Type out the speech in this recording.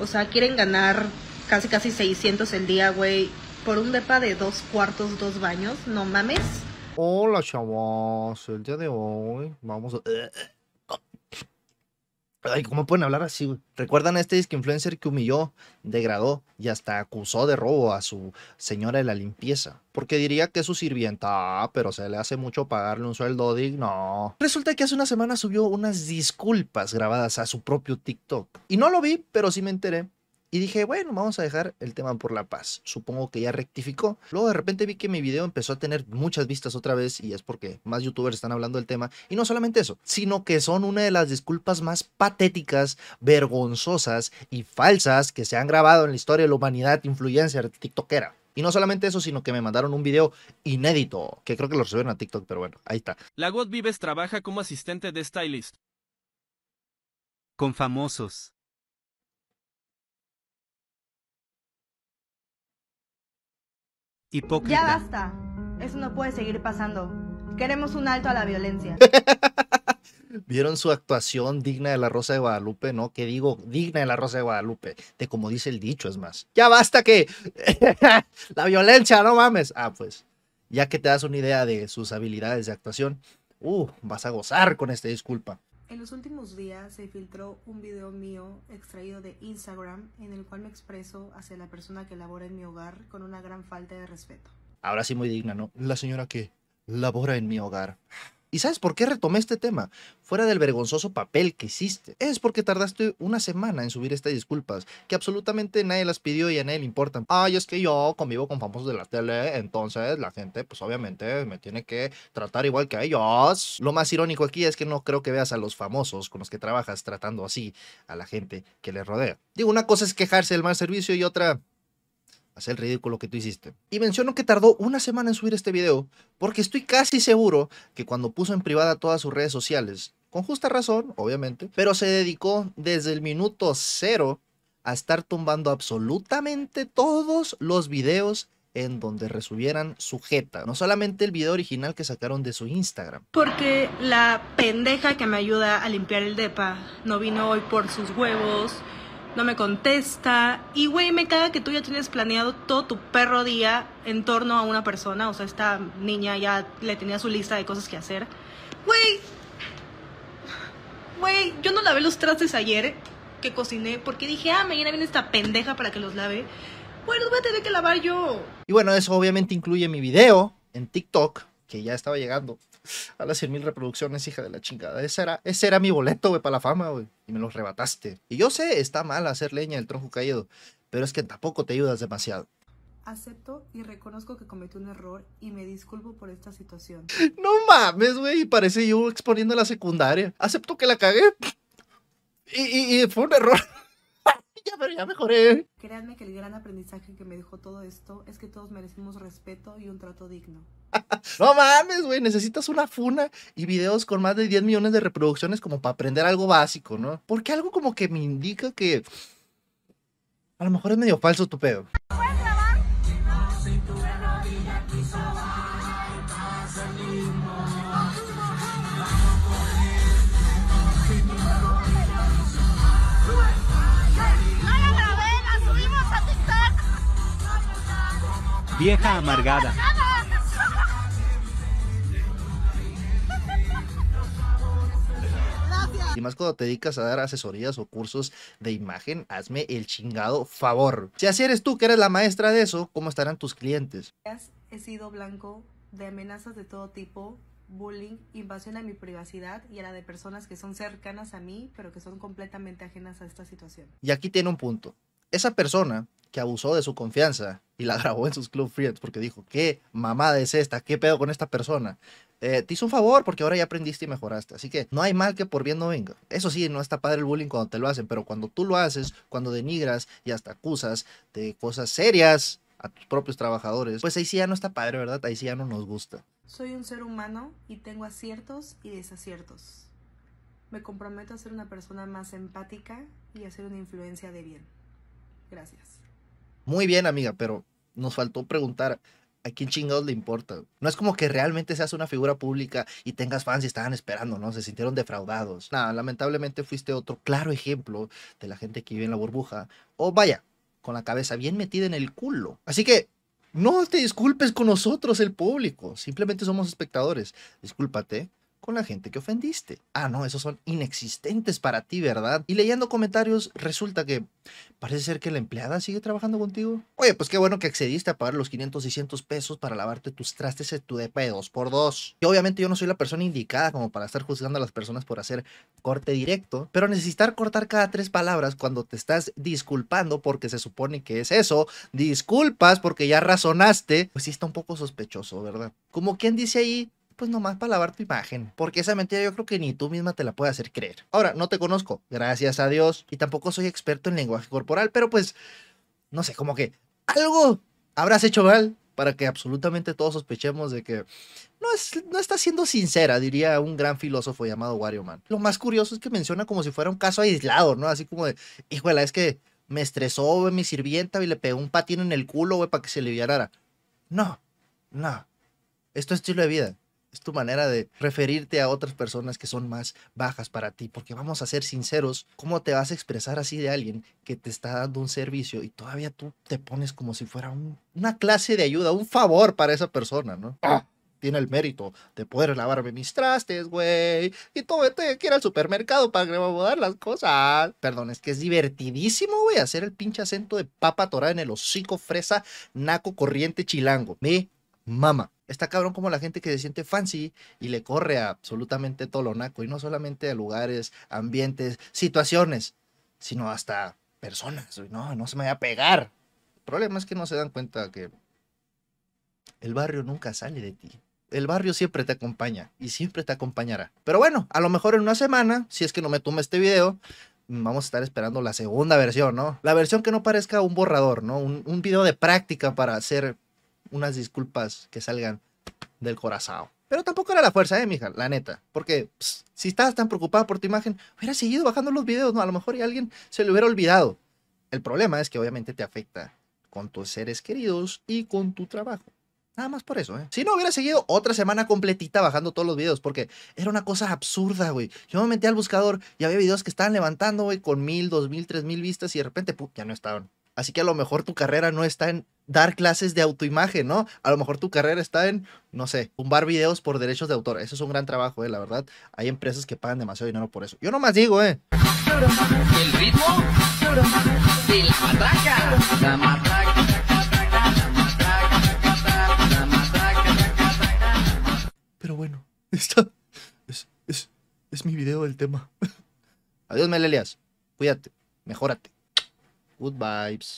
O sea, quieren ganar casi casi 600 el día, güey, por un depa de dos cuartos, dos baños. No mames. Hola, chavos. El día de hoy vamos a... Ay, ¿cómo pueden hablar así? ¿Recuerdan a este disque influencer que humilló, degradó y hasta acusó de robo a su señora de la limpieza? Porque diría que es su sirvienta, ah, pero se le hace mucho pagarle un sueldo digno. Resulta que hace una semana subió unas disculpas grabadas a su propio TikTok. Y no lo vi, pero sí me enteré y dije, bueno, vamos a dejar el tema por la paz. Supongo que ya rectificó. Luego de repente vi que mi video empezó a tener muchas vistas otra vez y es porque más youtubers están hablando del tema. Y no solamente eso, sino que son una de las disculpas más patéticas, vergonzosas y falsas que se han grabado en la historia de la humanidad influencer tiktokera. Y no solamente eso, sino que me mandaron un video inédito, que creo que lo subieron a TikTok, pero bueno, ahí está. La God Vives trabaja como asistente de stylist. Con famosos. Hipócrita. Ya basta. Eso no puede seguir pasando. Queremos un alto a la violencia. ¿Vieron su actuación digna de la Rosa de Guadalupe? ¿No? Que digo, digna de la Rosa de Guadalupe. De como dice el dicho, es más. Ya basta que... la violencia, no mames. Ah, pues. Ya que te das una idea de sus habilidades de actuación, uh, vas a gozar con esta disculpa. En los últimos días se filtró un video mío extraído de Instagram en el cual me expreso hacia la persona que labora en mi hogar con una gran falta de respeto. Ahora sí muy digna, ¿no? La señora que labora en mi hogar. ¿Y sabes por qué retomé este tema? Fuera del vergonzoso papel que hiciste. Es porque tardaste una semana en subir estas disculpas, que absolutamente nadie las pidió y a nadie le importan. Ay, es que yo convivo con famosos de la tele, entonces la gente, pues obviamente me tiene que tratar igual que a ellos. Lo más irónico aquí es que no creo que veas a los famosos con los que trabajas tratando así a la gente que les rodea. Digo, una cosa es quejarse del mal servicio y otra, hacer el ridículo que tú hiciste. Y menciono que tardó una semana en subir este video, porque estoy casi seguro que cuando puso en privada todas sus redes sociales, con justa razón, obviamente, pero se dedicó desde el minuto cero a estar tumbando absolutamente todos los videos en donde resubieran sujeta, no solamente el video original que sacaron de su Instagram. Porque la pendeja que me ayuda a limpiar el depa no vino hoy por sus huevos, no me contesta. Y, güey, me caga que tú ya tienes planeado todo tu perro día en torno a una persona. O sea, esta niña ya le tenía su lista de cosas que hacer. Güey, güey, yo no lavé los trastes ayer que cociné porque dije, ah, mañana viene esta pendeja para que los lave. Bueno, voy a tener que lavar yo. Y bueno, eso obviamente incluye mi video en TikTok, que ya estaba llegando a las 100 mil reproducciones, hija de la chingada. Ese era, ese era mi boleto, güey, para la fama, güey. Y me los rebataste. Y yo sé, está mal hacer leña del tronco caído, pero es que tampoco te ayudas demasiado. Acepto y reconozco que cometí un error y me disculpo por esta situación. No mames, güey, parece yo exponiendo la secundaria. Acepto que la cagué. Y, y, y fue un error. pero ya mejoré. Créanme que el gran aprendizaje que me dejó todo esto es que todos merecemos respeto y un trato digno. no mames, güey, necesitas una funa y videos con más de 10 millones de reproducciones como para aprender algo básico, ¿no? Porque algo como que me indica que a lo mejor es medio falso tu pedo. Vieja amargada. Y más cuando te dedicas a dar asesorías o cursos de imagen, hazme el chingado favor. Si así eres tú que eres la maestra de eso, ¿cómo estarán tus clientes? He sido blanco de amenazas de todo tipo, bullying, invasión a mi privacidad y a la de personas que son cercanas a mí, pero que son completamente ajenas a esta situación. Y aquí tiene un punto. Esa persona que abusó de su confianza y la grabó en sus Club Friends porque dijo, ¿qué mamada es esta? ¿Qué pedo con esta persona? Eh, te hizo un favor porque ahora ya aprendiste y mejoraste. Así que no hay mal que por bien no venga. Eso sí, no está padre el bullying cuando te lo hacen, pero cuando tú lo haces, cuando denigras y hasta acusas de cosas serias a tus propios trabajadores, pues ahí sí ya no está padre, ¿verdad? Ahí sí ya no nos gusta. Soy un ser humano y tengo aciertos y desaciertos. Me comprometo a ser una persona más empática y a ser una influencia de bien. Gracias. Muy bien, amiga, pero nos faltó preguntar, ¿A quién chingados le importa? No es como que realmente seas una figura pública y tengas fans y estaban esperando, ¿no? Se sintieron defraudados. Nada, lamentablemente fuiste otro claro ejemplo de la gente que vive en la burbuja. O vaya, con la cabeza bien metida en el culo. Así que no te disculpes con nosotros, el público. Simplemente somos espectadores. Discúlpate con la gente que ofendiste. Ah, no, esos son inexistentes para ti, ¿verdad? Y leyendo comentarios, resulta que parece ser que la empleada sigue trabajando contigo. Oye, pues qué bueno que accediste a pagar los 500, 600 pesos para lavarte tus trastes en tu DP 2x2. Y obviamente yo no soy la persona indicada como para estar juzgando a las personas por hacer corte directo, pero necesitar cortar cada tres palabras cuando te estás disculpando porque se supone que es eso, disculpas porque ya razonaste, pues sí está un poco sospechoso, ¿verdad? Como quien dice ahí, pues nomás para lavar tu imagen. Porque esa mentira yo creo que ni tú misma te la puedes hacer creer. Ahora, no te conozco, gracias a Dios, y tampoco soy experto en lenguaje corporal, pero pues, no sé, como que algo habrás hecho mal para que absolutamente todos sospechemos de que no, es, no está siendo sincera, diría un gran filósofo llamado Wario Man. Lo más curioso es que menciona como si fuera un caso aislado, ¿no? Así como de, híjole, es que me estresó mi sirvienta y le pegó un patín en el culo, güey, para que se aliviara. No, no. Esto es estilo de vida es tu manera de referirte a otras personas que son más bajas para ti, porque vamos a ser sinceros, ¿cómo te vas a expresar así de alguien que te está dando un servicio y todavía tú te pones como si fuera una clase de ayuda, un favor para esa persona, ¿no? Ah, tiene el mérito de poder lavarme mis trastes, güey. Y todo te que ir al supermercado para acomodar las cosas. Perdón, es que es divertidísimo, güey, hacer el pinche acento de papa torada en el hocico fresa, naco, corriente, chilango. Me mama. Está cabrón como la gente que se siente fancy y le corre a absolutamente todo lo naco. Y no solamente a lugares, ambientes, situaciones, sino hasta personas. No, no se me va a pegar. El problema es que no se dan cuenta que el barrio nunca sale de ti. El barrio siempre te acompaña y siempre te acompañará. Pero bueno, a lo mejor en una semana, si es que no me toma este video, vamos a estar esperando la segunda versión, ¿no? La versión que no parezca un borrador, ¿no? Un video de práctica para hacer unas disculpas que salgan del corazón. Pero tampoco era la fuerza, eh, mija, la neta. Porque si estabas tan preocupada por tu imagen, hubiera seguido bajando los videos, ¿no? A lo mejor y alguien se le hubiera olvidado. El problema es que obviamente te afecta con tus seres queridos y con tu trabajo. Nada más por eso, ¿eh? Si no, hubiera seguido otra semana completita bajando todos los videos, porque era una cosa absurda, güey. Yo me metí al buscador y había videos que estaban levantando, güey, con mil, dos mil, tres mil vistas y de repente, ¡pum! ya no estaban. Así que a lo mejor tu carrera no está en dar clases de autoimagen, ¿no? A lo mejor tu carrera está en, no sé, tumbar videos por derechos de autor. Eso es un gran trabajo, eh, la verdad. Hay empresas que pagan demasiado dinero por eso. Yo nomás digo, eh. El ritmo de la matraca. La matraca. Pero bueno, esta es, es, es mi video del tema. Adiós, Melelias. Cuídate. Mejórate. Good vibes.